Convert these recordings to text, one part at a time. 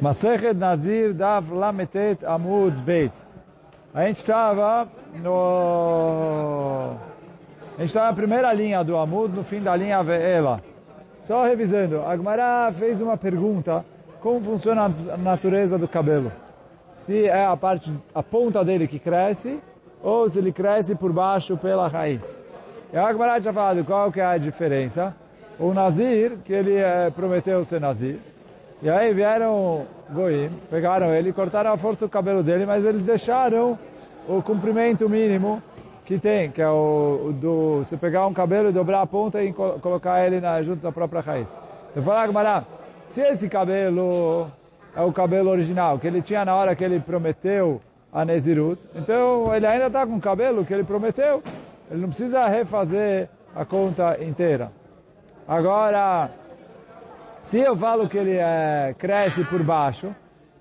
Masechet Nazir Dav Lametet Amud Beit. A gente estava no... A gente estava na primeira linha do Amud, no fim da linha Ve'ela. Só revisando, a Agmará fez uma pergunta, como funciona a natureza do cabelo? Se é a parte, a ponta dele que cresce, ou se ele cresce por baixo pela raiz. E a Agmará tinha falado qual que é a diferença. O Nazir, que ele é, prometeu ser Nazir, e aí vieram Goim, pegaram ele, cortaram a força do cabelo dele, mas eles deixaram o comprimento mínimo que tem, que é o, do, você pegar um cabelo dobrar a ponta e co colocar ele na, junto da própria raiz. Eu falei, Agmará, se esse cabelo é o cabelo original, que ele tinha na hora que ele prometeu a Nezirut, então ele ainda está com o cabelo que ele prometeu, ele não precisa refazer a conta inteira. Agora, se eu falo que ele é, cresce por baixo,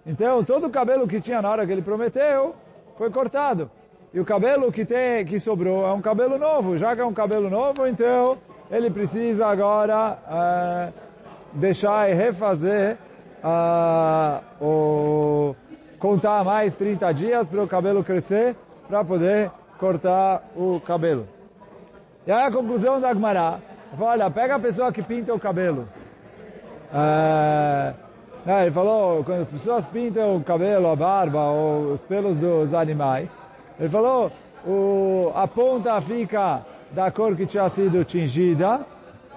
então todo o cabelo que tinha na hora que ele prometeu foi cortado. E o cabelo que tem que sobrou é um cabelo novo. Já que é um cabelo novo, então ele precisa agora é, deixar e refazer uh, o contar mais 30 dias para o cabelo crescer para poder cortar o cabelo. E aí a conclusão da Agmará, olha, pega a pessoa que pinta o cabelo. É, né, ele falou, quando as pessoas pintam o cabelo, a barba ou os pelos dos animais, ele falou, o, a ponta fica da cor que tinha sido tingida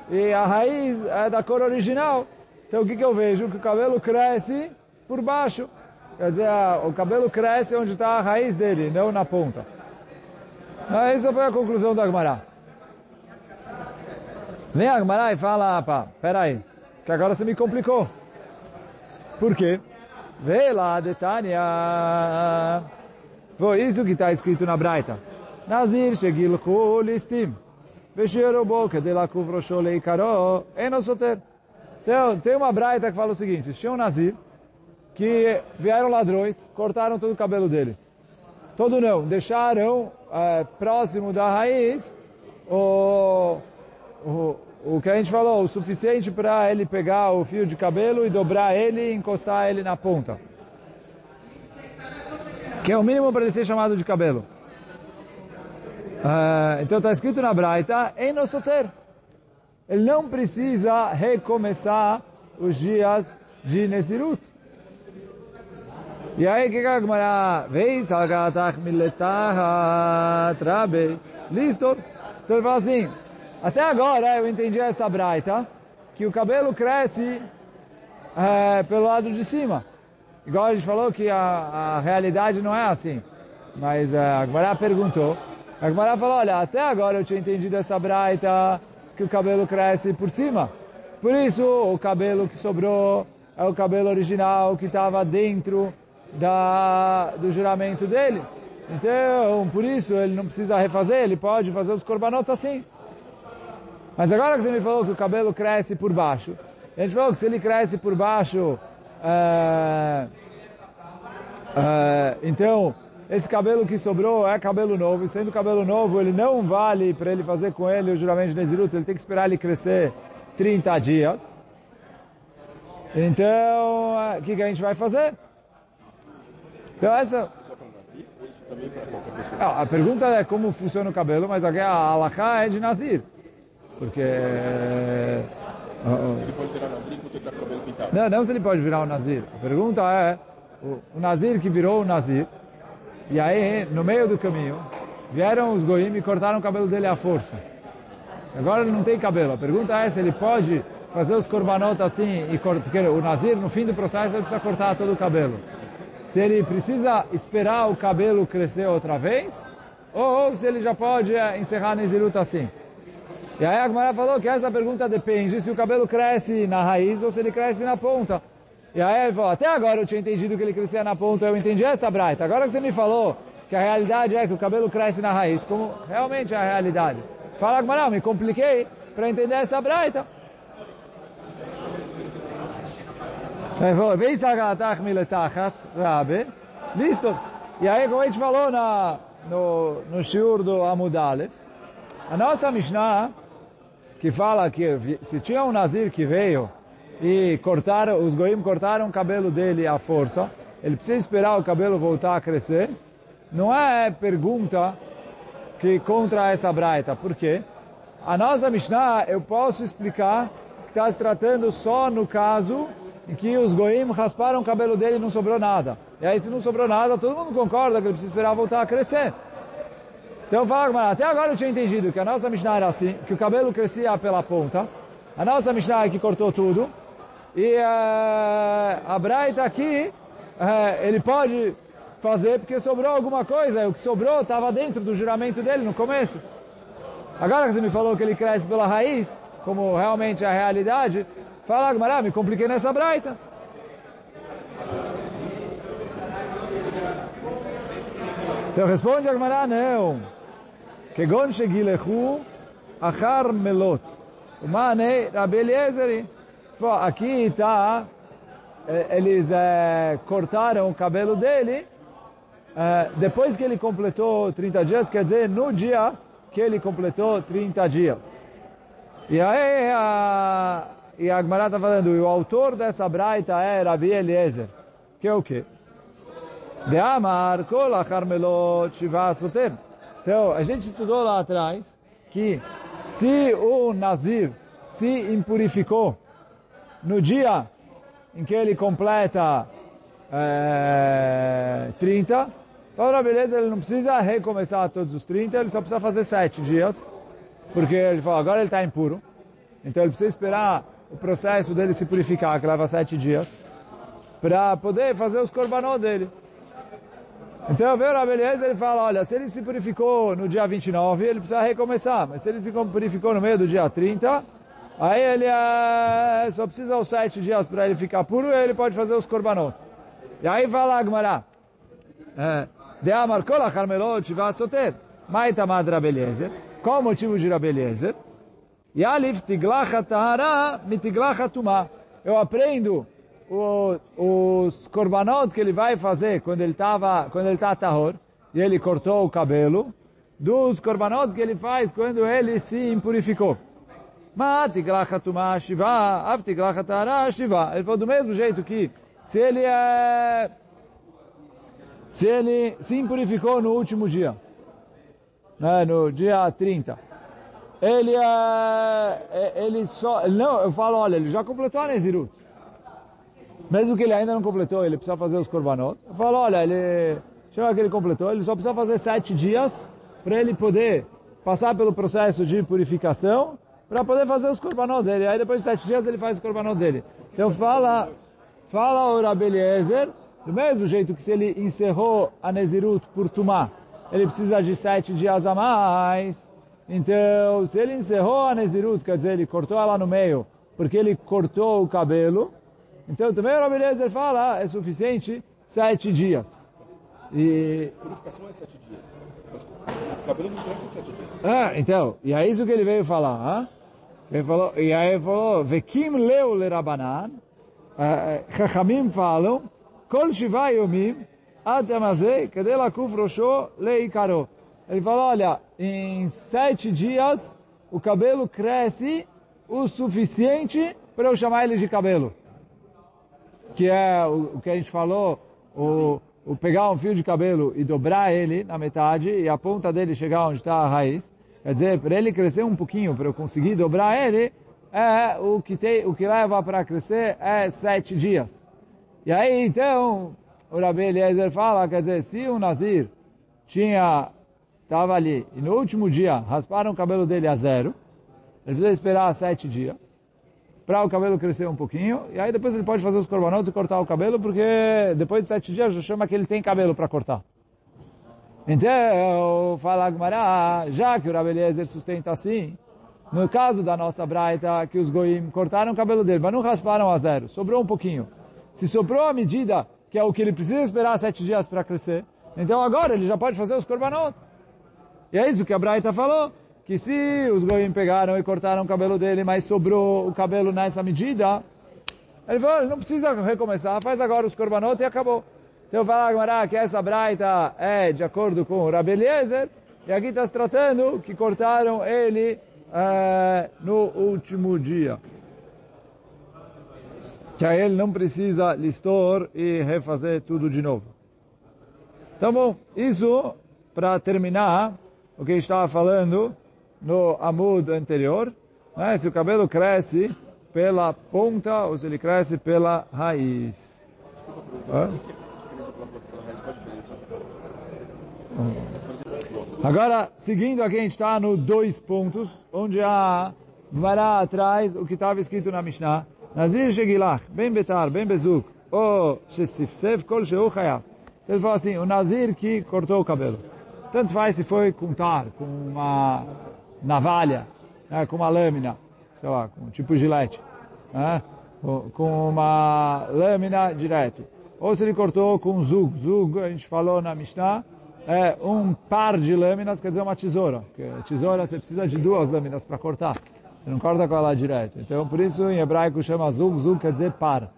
e a raiz é da cor original. Então o que, que eu vejo? Que o cabelo cresce por baixo. Quer dizer, o cabelo cresce onde está a raiz dele, não na ponta. Mas foi a conclusão da Agmará. Vem a Agmará e fala, pá, peraí, que agora você me complicou. Por quê? Vê lá, Detânia. Foi isso que está escrito na Braita. Nazir shegilchu listim. Então, tem uma Braita que fala o seguinte. Tinha um Nazir que vieram ladrões, cortaram todo o cabelo dele. Todo não, deixaram é, próximo da raiz o, o, o que a gente falou, o suficiente para ele pegar o fio de cabelo e dobrar ele e encostar ele na ponta. Que é o mínimo para ele ser chamado de cabelo. Uh, então está escrito na Braita, em nosso ter. Ele não precisa recomeçar os dias de Nesirut. E aí, que a Gemara vez, algatach. Então ele fala assim, até agora eu entendi essa braita, que o cabelo cresce é, pelo lado de cima. Igual a gente falou que a, a realidade não é assim. Mas é, a Gemara perguntou. A Gemara falou, olha, até agora eu tinha entendido essa braita, que o cabelo cresce por cima. Por isso, o cabelo que sobrou é o cabelo original que estava dentro da, do juramento dele. Então, por isso, ele não precisa refazer, ele pode fazer os corbanotas assim. Mas agora que você me falou que o cabelo cresce por baixo, a gente falou que se ele cresce por baixo, é, é, então esse cabelo que sobrou é cabelo novo, e sendo cabelo novo, ele não vale para ele fazer com ele o juramento de Nezirut, ele tem que esperar ele crescer 30 dias. Então, o que, que a gente vai fazer? Então essa... Ah, a pergunta é como funciona o cabelo, mas a alahá é de Nazir. Porque... Ele pode virar Nazir o cabelo pintado. Não, não se ele pode virar o Nazir. A pergunta é, o, Nazir que virou o Nazir, e aí, no meio do caminho, vieram os goim e cortaram o cabelo dele à força. Agora ele não tem cabelo. A pergunta é se ele pode fazer os korbanot assim, e porque o Nazir, no fim do processo, ele precisa cortar todo o cabelo. Se ele precisa esperar o cabelo crescer outra vez, ou, ou se ele já pode é, encerrar Nezirut assim. E aí a Gemara falou que essa pergunta depende se o cabelo cresce na raiz ou se ele cresce na ponta. E aí ele falou, até agora eu tinha entendido que ele crescia na ponta, eu entendi essa braita. Agora que você me falou que a realidade é que o cabelo cresce na raiz, como realmente é a realidade. Fala Gemara, me compliquei para entender essa braita. Ele falou, vem sagatach miletachat, rabe, listo. E aí, como a gente falou na, no, no shiur do Amudalef, a nossa Mishnah que fala que se tinha um Nazir que veio e cortaram, os goim cortaram o cabelo dele à força, ele precisa esperar o cabelo voltar a crescer, não é pergunta que contra essa braita. Por quê? A nossa Mishnah, eu posso explicar que está se tratando só no caso em que os goim rasparam o cabelo dele e não sobrou nada. E aí se não sobrou nada, todo mundo concorda que ele precisa esperar voltar a crescer. Então fala, até agora eu tinha entendido que a nossa Mishnah era assim, que o cabelo crescia pela ponta. A nossa Mishnah é que cortou tudo. E uh, a Braita aqui, uh, ele pode fazer porque sobrou alguma coisa. O que sobrou estava dentro do juramento dele no começo. Agora que você me falou que ele cresce pela raiz, como realmente é a realidade, fala, Agmará, me compliquei nessa Braita. Então responde Agmará, não. כגון שגילחו אחר מלות. ומענה רבי אליעזרי. Aqui está, eles é, cortaram o cabelo dele é, depois que ele completou 30 dias, quer dizer, no dia que ele completou 30 dias. E aí a, e a Agmará está falando, e o autor dessa braita é Rabi Eliezer, que é o quê? De Amar, kol achar melot shiva soter. Então, a gente estudou lá atrás que se o Nazir se impurificou no dia em que ele completa é, 30, então, beleza, ele não precisa recomeçar todos os 30, ele só precisa fazer 7 dias, porque ele falou, agora ele está impuro, então ele precisa esperar o processo dele se purificar, que leva 7 dias, para poder fazer os korbanot dele. Então, veio o Rabi ele fala, olha, se ele se purificou no dia 29, ele precisa recomeçar. Mas se ele se purificou no meio do dia 30, aí ele é, só precisa os sete dias para ele ficar puro e ele pode fazer os korbanot. E aí fala Agmará, é, de amar kol acharmelot shiva soter. Maita mad Rabeliezer. Qual o motivo de Rabeliezer? Yalif tiglach tahara mitiglach tumah. Eu aprendo o, os korbanot que ele vai fazer quando ele estava, quando ele está tahor, e ele cortou o cabelo, dos korbanot que ele faz quando ele se impurificou. Ele falou do mesmo jeito que se ele é, se ele se impurificou no último dia, né, no dia 30, ele é, ele só, não, eu falo, olha, ele já completou a Nezirut. Mesmo que ele ainda não completou, ele precisa fazer os korbanot. Eu falo, olha, ele chama que ele completou, ele só precisa fazer sete dias para ele poder passar pelo processo de purificação para poder fazer os korbanot dele. Aí depois de sete dias ele faz os korbanot dele. Então fala, fala o Rabeliezer, do mesmo jeito que se ele encerrou a Nezirut por Tumá, ele precisa de sete dias a mais. Então, se ele encerrou a Nezirut, quer dizer, ele cortou ela no meio, porque ele cortou o cabelo, então também o Rabi Eliezer fala, ah, é suficiente sete dias. E... Purificação é sete dias. Mas o cabelo não cresce sete dias. Ah, então, e é isso que ele veio falar. Ah? Ele falou, e aí ele falou, Vekim leu le Rabanan, eh, Chachamim falam, Kol Shiva Yomim, Ad Amazei, Kadei Lakuf Rosho Leikaro. Ele falou, olha, em sete dias o cabelo cresce o suficiente para eu chamar ele de cabelo que é o, o que a gente falou, o, o, pegar um fio de cabelo e dobrar ele na metade e a ponta dele chegar onde está a raiz. Quer dizer, para ele crescer um pouquinho, para eu conseguir dobrar ele, é o que tem, o que leva para crescer é sete dias. E aí então o Rabi Eliezer fala, quer dizer, se o Nazir tinha estava ali e no último dia rasparam o cabelo dele a zero, ele precisa esperar sete dias para o cabelo crescer um pouquinho, e aí depois ele pode fazer os corbanotes e cortar o cabelo, porque depois de sete dias já chama que ele tem cabelo para cortar. Então, fala Gmará, já que o Rabi Eliezer sustenta assim, no caso da nossa braita, que os goim cortaram o cabelo dele, mas não rasparam a zero, sobrou um pouquinho. Se sobrou a medida, que é o que ele precisa esperar sete dias para crescer, então agora ele já pode fazer os corbanotes. E é isso que a braita falou que se os goim pegaram e cortaram o cabelo dele, mas sobrou o cabelo nessa medida, ele falou, não precisa recomeçar, faz agora os korbanot e acabou. Então fala Agmará que essa braita é de acordo com o Rabi Eliezer, e aqui está se tratando que cortaram ele é, no último dia. que aí ele não precisa listor e refazer tudo de novo. Então, bom, isso para terminar o que estava falando no Amud anterior, né? se o cabelo cresce pela ponta ou se ele cresce pela raiz. Desculpa perguntar, o que crescer pela, pela raiz? Qual a diferença? Agora, seguindo aqui, a gente está no dois pontos, onde a Gemara atrás o que estava escrito na Mishnah. Nazir Shegilach, Ben Betar, Ben Bezuk, ou Shesifsef, Kol Sheu Chayav. Então ele fala assim, o Nazir que cortou o cabelo. Tanto faz se foi com tar, com uma navalha, né, com uma lâmina, sei lá, com tipo gilete, né, com- uma lâmina direto. Ou se ele cortou com zug. Zug, a gente falou na Mishnah, é um par de lâminas, quer dizer uma tesoura. Porque tesoura você precisa de duas lâminas para cortar. Você não corta com ela direto. Então, por isso, em hebraico chama zug. Zug quer dizer par.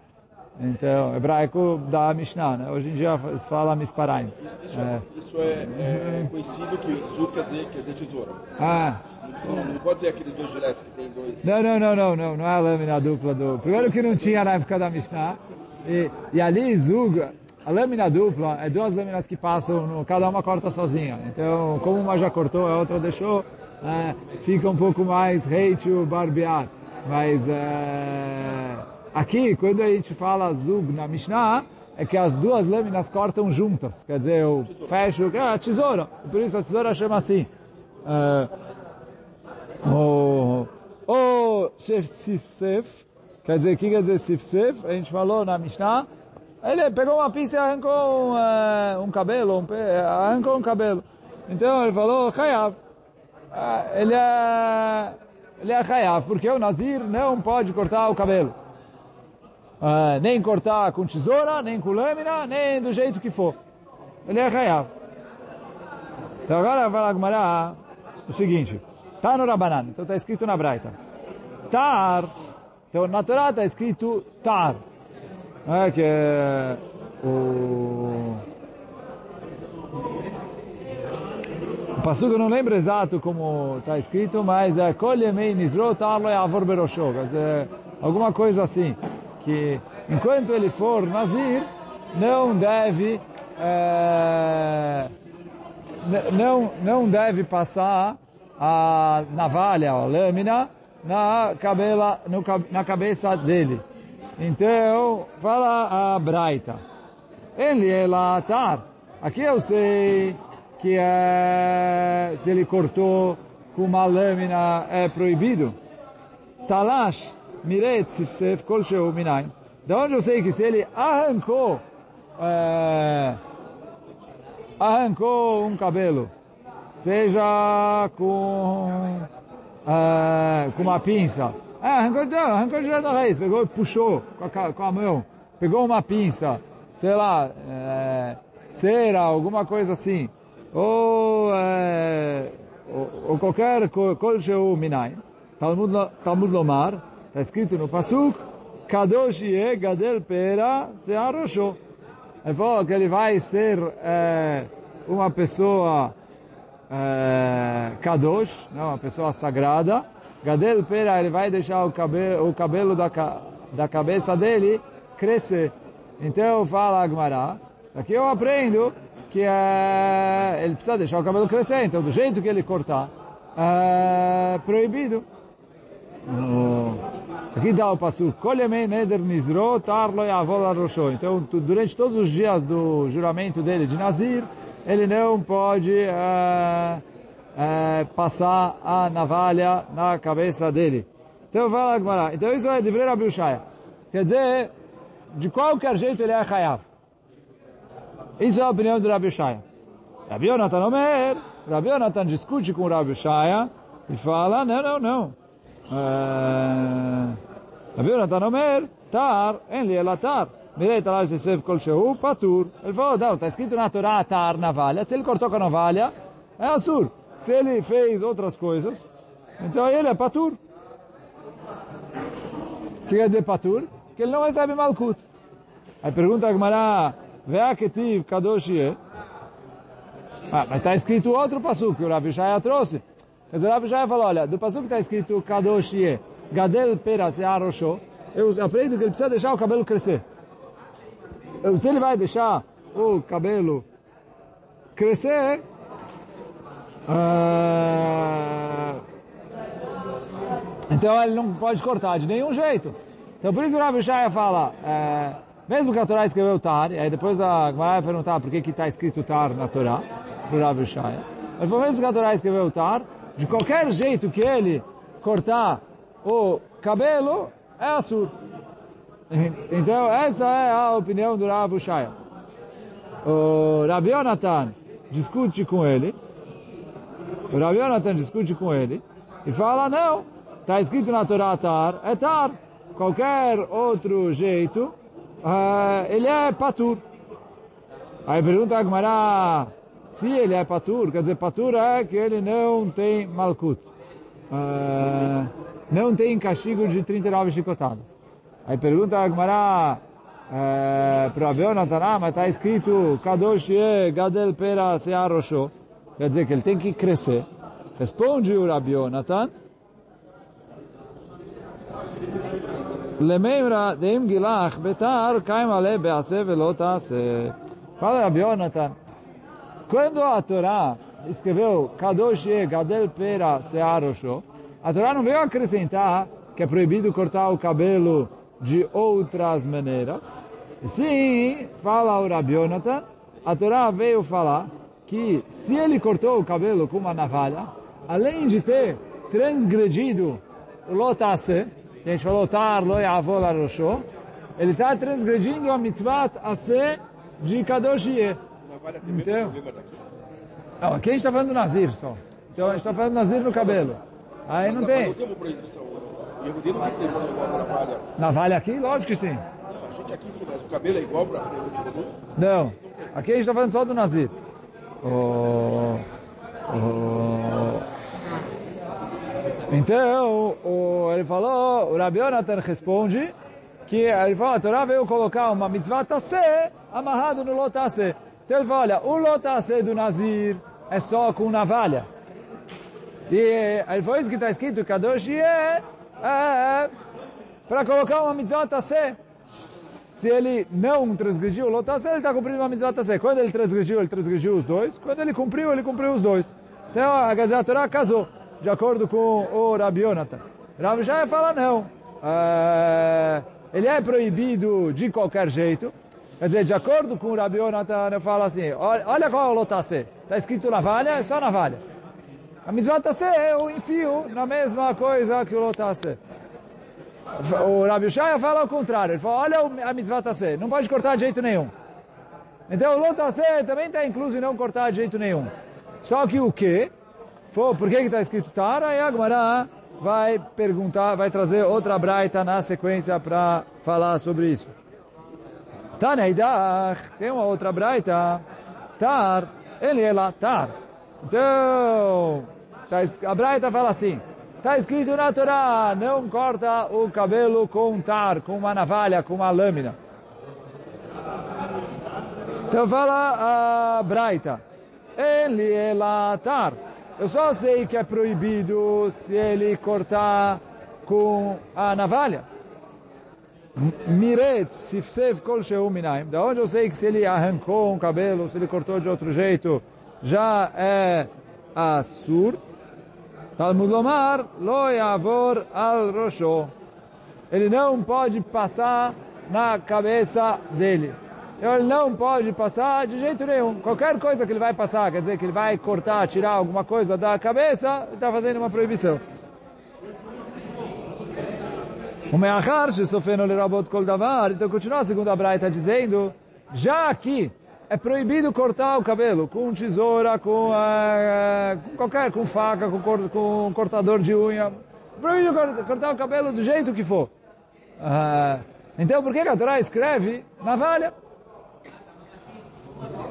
Então, hebraico da Mishnah, né? Hoje em dia se fala misparaim. Isso É. isso é, é conhecido que Zug quer dizer, quer dizer tesoura. Ah, Não, não pode ser aqueles dois diretos que tem dois. Não, não, não, não, não, não é a lâmina dupla do... Primeiro que não tinha na época da Mishnah. E, e ali, Zug, a lâmina dupla é duas lâminas que passam, no, cada uma corta sozinha. Então, como uma já cortou, a outra deixou, é, fica um pouco mais hate o barbear. Mas é, aqui, quando a gente fala Zug na Mishnah, é que as duas lâminas cortam juntas. Quer dizer, eu fecho, é a tesoura. Por isso a tesoura chama assim. É, o, o Shef Sif, quer dizer, o que quer dizer Sif Sif? A gente falou na Mishnah, ele pegou uma pinça e arrancou um, eh, um cabelo, um pé, arrancou um cabelo. Então ele falou, Hayav. Ah, Ele é, ele é Hayav, porque o Nazir não pode cortar o cabelo. Ah, nem cortar com tesoura, nem com lâmina, nem do jeito que for. Ele é Hayav. Então agora vai lá o seguinte. Tá no Rabanan, então está escrito na Braita. Tar, então na Torá está escrito Tar. É, que é o... O passuco eu não lembro exato como está escrito, mas é Kol Yemei Nizro Tar Lo Yavor Berosho. Quer dizer, alguma coisa assim. Que enquanto ele for Nazir, não deve... É, não, não deve passar a navalha, a lâmina, na, cabela, no, na cabeça dele. Então, fala a Braita. Ele é latar. Aqui eu sei que é, se ele cortou com uma lâmina é proibido. Talash, miret sifsef kol sheu minayin. Da onde eu sei que se ele arrancou é, arrancou um cabelo, seja com, eh, com uma pinça. É, arrancou, não, arrancou direto da raiz, pegou puxou com a, com a mão, pegou uma pinça, sei lá, eh, cera, alguma coisa assim, ou, eh, ou, ou qualquer co- kol sheu minai. Talmud, Talmud Lomar, está escrito no Pasuk, Kadosh ye gadel pera searosho. Ele falou que ele vai ser eh, uma pessoa eh, kadosh, né, uma pessoa sagrada. Gadel pera, ele vai deixar o cabelo, o cabelo da, da cabeça dele crescer. Então fala Agmará, aqui eu aprendo que eh, ele precisa deixar o cabelo crescer. Então do jeito que ele cortar, é proibido. No- Aqui dá o passo. Então, durante todos os dias do juramento dele de Nazir, ele não pode eh, eh, passar a navalha na cabeça dele. Então, vai lá, Gmará. Então, isso é de Vrei Rabi Ushaya. Quer dizer, de qualquer jeito ele é Hayav. Isso é a opinião do Rabi Ushaya. Rabi Yonatan Omer, Rabi Yonatan discute com o Rabi Ushaya e fala, não, não, não. אה, רבי יונתן אומר, תר, אין לי אלא תר. מראה את הלש יוסף כלשהו, פטור. Ele falou, não, está escrito na Torá, tar, navalha. Se ele cortou com a navalha, é assur. Se ele fez outras coisas, então ele é patur. O que quer dizer patur? Que ele não recebe malkut. Aí pergunta a Gemara, Vea ketiv kadosh yeh. Ah, mas está escrito outro passuco que o Rabi Shaya trouxe. Dizer, o Rabi Shaya falou, olha, do passuco está escrito Kadosh Ye, Gadel Pera Searosho, eu aprendo que ele precisa deixar o cabelo crescer. Se ele vai deixar o cabelo crescer, ah, então ele não pode cortar de nenhum jeito. Então por isso o Rav Shaya fala, é, mesmo que a Torá escreveu Tar, e aí depois a Gemara vai perguntar por que está escrito Tar na Torá, para o Rav Shaya. Ele falou, mesmo que a Torá escreveu Tar, de qualquer jeito que ele cortar o cabelo, é assur. Então essa é a opinião do Rav Shaya. O Rabi Yonatan discute com ele, o Rabi Yonatan discute com ele, e fala, não, está escrito na Torá Tar, é Tar. Qualquer outro jeito, uh, ele é Patur. Aí pergunta a Gemara, se ele é patur, quer dizer, patur é que ele não tem malkut. Uh, não tem castigo de 39 chicotadas. Aí pergunta a Agmará uh, para Abel mas está escrito Kadosh Ye Gadel Pera Searosho. Quer dizer que ele tem que crescer. Responde o Rabi Yonatan. Lememra deim gilach betar kaim ale bease velo taase. Fala Rabi Yonatan quando a Torá escreveu Kadosh gadel pera searosho, a Torá não veio acrescentar que é proibido cortar o cabelo de outras maneiras. Sim, fala o Rabi Yonatan, a Torá veio falar que se ele cortou o cabelo com uma navalha, além de ter transgredido o lotase, que a gente falou, tar lo yavol arosho, ele está transgredindo a mitzvah ase de kadosh ye. Então, não, aqui a gente está falando do nazir só. Então a gente está falando do nazir no cabelo. Aí não tem. Não tem uma proibição. O Yehudi não tem proibição igual para navalha. Navalha aqui? Lógico que sim. Não, a gente aqui sim, mas o cabelo é igual para Yehudi? Não. Aqui a gente está falando só do nazir. O... O... Então, o, ele falou, o Rabi Yonatan responde que ele falou, a Torá veio colocar uma mitzvah tassé amarrado no lotassé. Então ele falou, olha, o lotassé do Nazir é só com navalha. E ele falou isso que está escrito, Kadosh é, é para colocar uma mitzvah tassé. Se ele não transgrediu o lotassé, ele está cumprindo uma mitzvah tassé. Quando ele transgrediu, ele transgrediu os dois. Quando ele cumpriu, ele cumpriu os dois. Então, a Gazeta Torá casou de acordo com o Rabi Yonatan. Rabi Shaya fala não. É, ele é proibido de qualquer jeito. Quer dizer, de acordo com o Rabi Yonatan, eu falo assim, olha, olha qual é o lotase. Está escrito navalha, é só navalha. A mitzvah tase é o enfio na mesma coisa que o lotase. O Rabi Shaya fala ao contrário. Ele fala, olha a mitzvah tase, não pode cortar de jeito nenhum. Então o lotase também está incluso em não cortar de jeito nenhum. Só que o que? Pô, por que está escrito Tara? E a Gemara vai perguntar, vai trazer outra braita na sequência para falar sobre isso. Taneidach, tem uma outra braita. Tar, ele é lá, tar. Então, tá, a braita fala assim, está escrito na Torá, não corta o cabelo com tar, com uma navalha, com uma lâmina. Então fala a braita, ele é lá, tar. Eu só sei que é proibido se ele cortar com a navalha. Miret, sifsef kol sheu minaim. Da onde eu sei que se ele arrancou um cabelo, se ele cortou de outro jeito, já é assur. Talmud lomar, lo yavor al rosho. Ele não pode passar na cabeça dele. Ele não pode passar de jeito nenhum. Qualquer coisa que ele vai passar, quer dizer que ele vai cortar, tirar alguma coisa da cabeça, está fazendo uma proibição. O meachar, shesofeno lerabot kol davar, então continua a segunda braita dizendo, já aqui é proibido cortar o cabelo com tesoura, com, uh, com qualquer, com faca, com, cor, com cortador de unha. Proibido cortar o cabelo do jeito que for. Uh, então por que a Torá escreve navalha?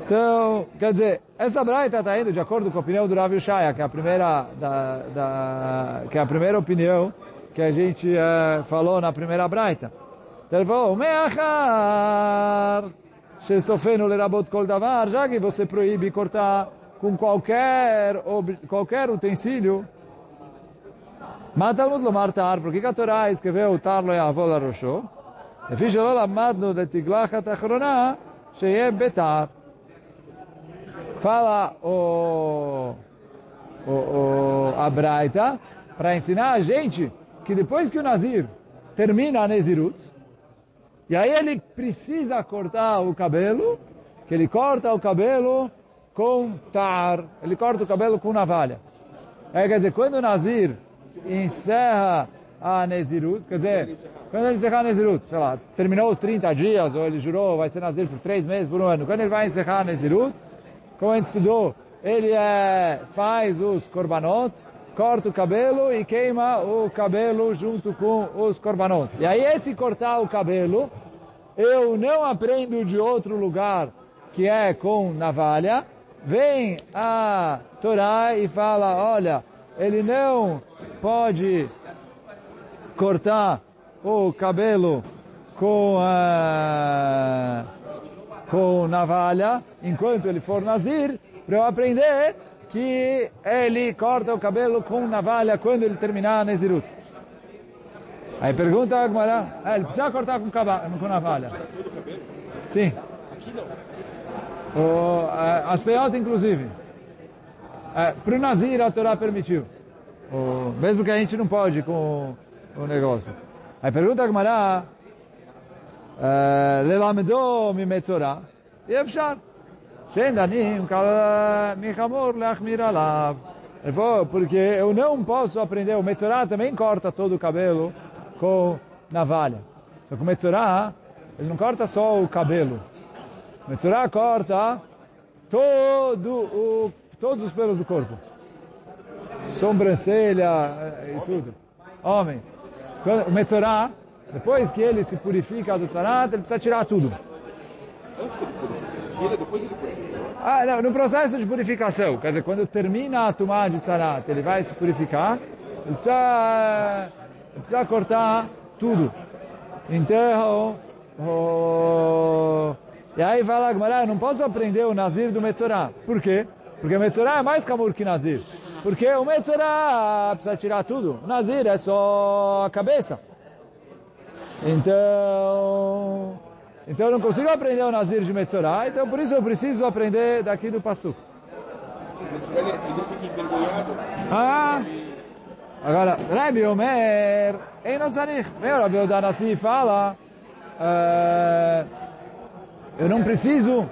Então, quer dizer, essa braita está indo de acordo com a opinião do Rav Shaya, que é a primeira, da, da, que é a primeira opinião que a gente uh, falou na primeira braita. Então ele falou, Meachar, Shesofeno lerabot kol davar, já que você proíbe cortar com qualquer, qualquer utensílio, Mas Talmud lomar tar, por que que a Torá escreveu tar lo yavol arosho? לפי שלא למדנו לתגלחת האחרונה, שיהיה ביתר. Fala o, o, o, a Braita para ensinar a gente que depois que o Nazir termina a Nezirut, e aí ele precisa cortar o cabelo, que ele corta o cabelo com tar, ele corta o cabelo com navalha. É, quer dizer, quando o Nazir encerra a Nezirut, quer dizer, quando ele encerrar a Nezirut, sei lá, terminou os 30 dias, ou ele jurou, vai ser Nazir por 3 meses, por um ano, quando ele vai encerrar a Nezirut, como a gente estudou, ele é, faz os korbanot, corta o cabelo e queima o cabelo junto com os korbanot. E aí esse cortar o cabelo, eu não aprendo de outro lugar que é com navalha, vem a Torá e fala, olha, ele não pode cortar o cabelo com, uh, com navalha enquanto ele for nazir, para eu aprender que ele corta o cabelo com navalha quando ele terminar a Nezirut. Aí pergunta a Agmará, ah, ele precisa cortar com, com navalha. Sim. O, as peotas, inclusive. É, Para o Nazir, a Torá permitiu. O, mesmo que a gente não pode com o, negócio. Aí pergunta a Agmará, é, Lelamedo mi metzorá. E é fechado. Eu vou, porque eu não posso aprender. O Metzorah também corta todo o cabelo com navalha. Só que o Metzorah, ele não corta só o cabelo. O Metzorah corta todo o, todos os pelos do corpo. Sobrancelha eh, e tudo. Homens. Quando, o Metzorah, depois que ele se purifica do Tzarat, ele precisa tirar tudo. Antes que ele purifica tira, depois ele. Ah, não, no processo de purificação, quer dizer, quando termina a tumá de Tzarat, ele vai se purificar, ele precisa, ele precisa cortar tudo. Enterro, oh, e aí fala Agmará, eu não posso aprender o Nazir do Metzorah. Por quê? Porque o Metzorah é mais camur que Nazir. Porque o Metzorah precisa tirar tudo. O Nazir é só a cabeça. Então, então eu não consigo aprender o Nazir de Metzorah, então por isso eu preciso aprender daqui do Passu. Ele, ele fica envergonhado. Ah, agora, Rabbi Omer, ei não tzarich. Meu Rabbi Odanassi fala, uh, eu não preciso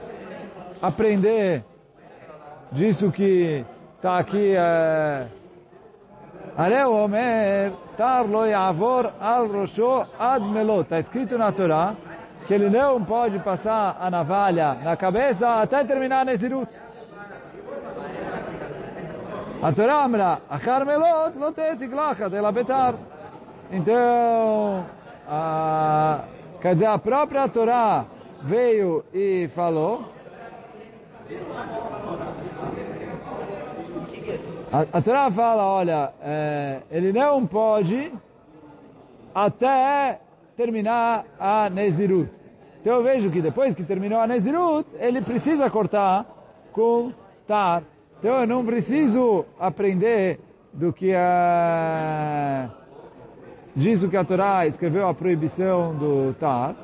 aprender disso que está aqui, Areu Omer, tar yavor al ad melot. Está escrito na Torá que ele não pode passar a navalha na cabeça até terminar Nezirut. A Torá amra, achar melot, lo te tiglachat, ela betar. Então, a, quer dizer, a própria Torá veio e falou, a, a Torá fala, olha, é, ele não pode até terminar a Nezirut. Então eu vejo que depois que terminou a Nezirut, ele precisa cortar com Tar. Então eu não preciso aprender do que a... disso que a Torá escreveu a proibição do Tar.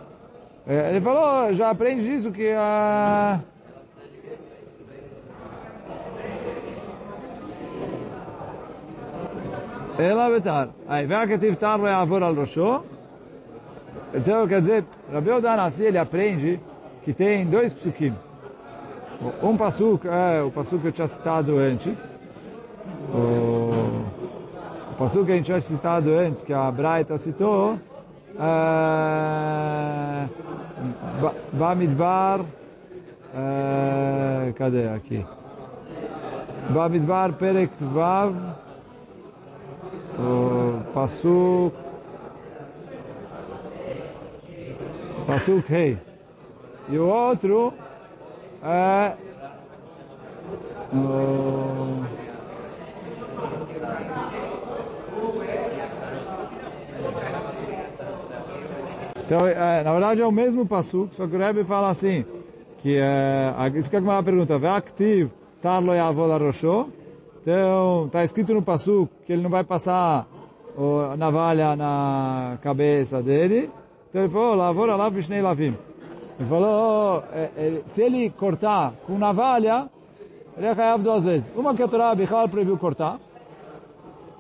É, ele falou, já aprende disso que a... Vem que tive tar vai avor al rosho. Então, quer dizer, Rabi Odanassi, ele aprende que tem dois psukim. Um pasuk é o pasuk que eu tinha citado antes. O, o pasuk que a gente tinha citado antes, que a Braita citou, é, Bamidbar, é, cadê aqui? Bamidbar Perek Vav, o Pasuk, Pasuk Rei. E o outro é o, Então, é, na verdade é o mesmo passo, só que o Rebbe fala assim, que é, isso que a Gemara pergunta, Ve'aktiv tar lo yavol arosho, então está escrito no passo que ele não vai passar a navalha na cabeça dele. Então ele falou, lavora lá vishnei lavim. Ele falou, é, é, se ele cortar com navalha, ele é duas vezes. Uma que a Torá Bichal proibiu cortar,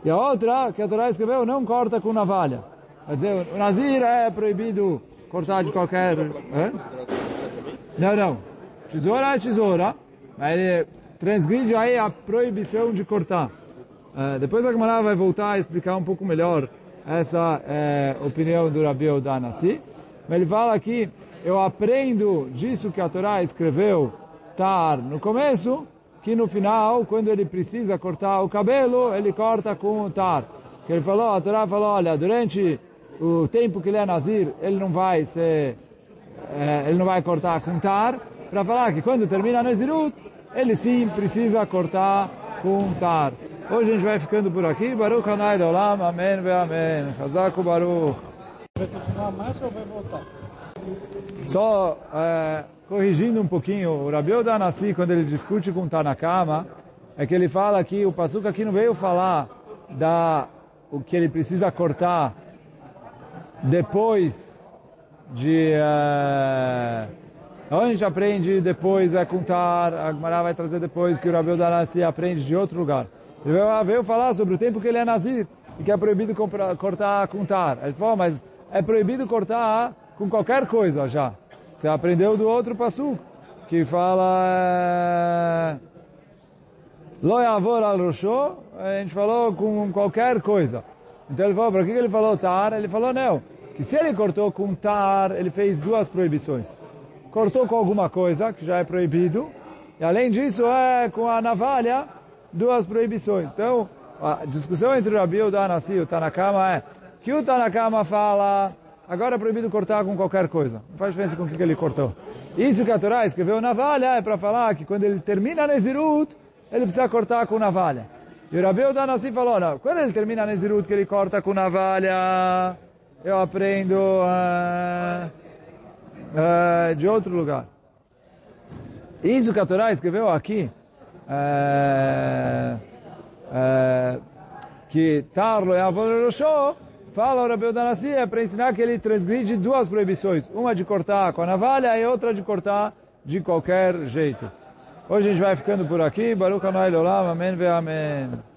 e a outra que a Torá escreveu não corta com navalha. Quer dizer, o Nazir é proibido cortar de qualquer... Não, não. Tesoura é tesoura, mas ele transgride aí a proibição de cortar. Uh, depois a Gemara vai voltar a explicar um pouco melhor essa é, opinião do Rabi Odanassi. Mas ele fala aqui, eu aprendo disso que a Torá escreveu tar no começo, que no final, quando ele precisa cortar o cabelo, ele corta com o tar. Que ele falou, a Torá falou, olha, durante o tempo que ele é nazir, ele não vai ser, é, ele não vai cortar com tar, para falar que quando termina a Nezirut, ele sim precisa cortar com tar. Hoje a gente vai ficando por aqui. Baruch Hanai Olam, Amém ve Amém. Hazako Baruch. Vai continuar mais ou vai voltar? Só é, corrigindo um pouquinho, o Rabi Odanassi, quando ele discute com Tanakama, é que ele fala que o Passuca aqui não veio falar da o que ele precisa cortar depois de... É, onde a gente aprende depois é contar, a Gemara vai trazer depois que o Rabi Odanassi aprende de outro lugar. Ele veio falar sobre o tempo que ele é nazir e que é proibido cortar, contar. Ele falou, mas é proibido cortar com qualquer coisa já. Você aprendeu do outro passo que fala Lo yavor al rosho, a gente falou com qualquer coisa. Então ele falou, por que ele falou tar? Ele falou, não, que se ele cortou com tar, ele fez duas proibições. Cortou com alguma coisa, que já é proibido, e além disso, é com a navalha, duas proibições. Então, a discussão entre o Rabi e o Danassi e o Tanakama é que o Tanakama fala agora é proibido cortar com qualquer coisa. Não faz diferença com o que ele cortou. Isso que a Torá escreveu navalha é para falar que quando ele termina Nezirut, ele precisa cortar com navalha. E o Rabi Odanassi falou, não, quando ele termina Nezirut que ele corta com navalha, eu aprendo uh, uh, de outro lugar. Isso que a Torá escreveu aqui, uh, que Tarlo é a Roshó, fala o Rabi Odanassi, é para ensinar que ele transgride duas proibições. Uma de cortar com a navalha e outra de cortar de qualquer jeito. Hoje a gente vai ficando por aqui. Baruch Hanai Olam. Amém ve Amém.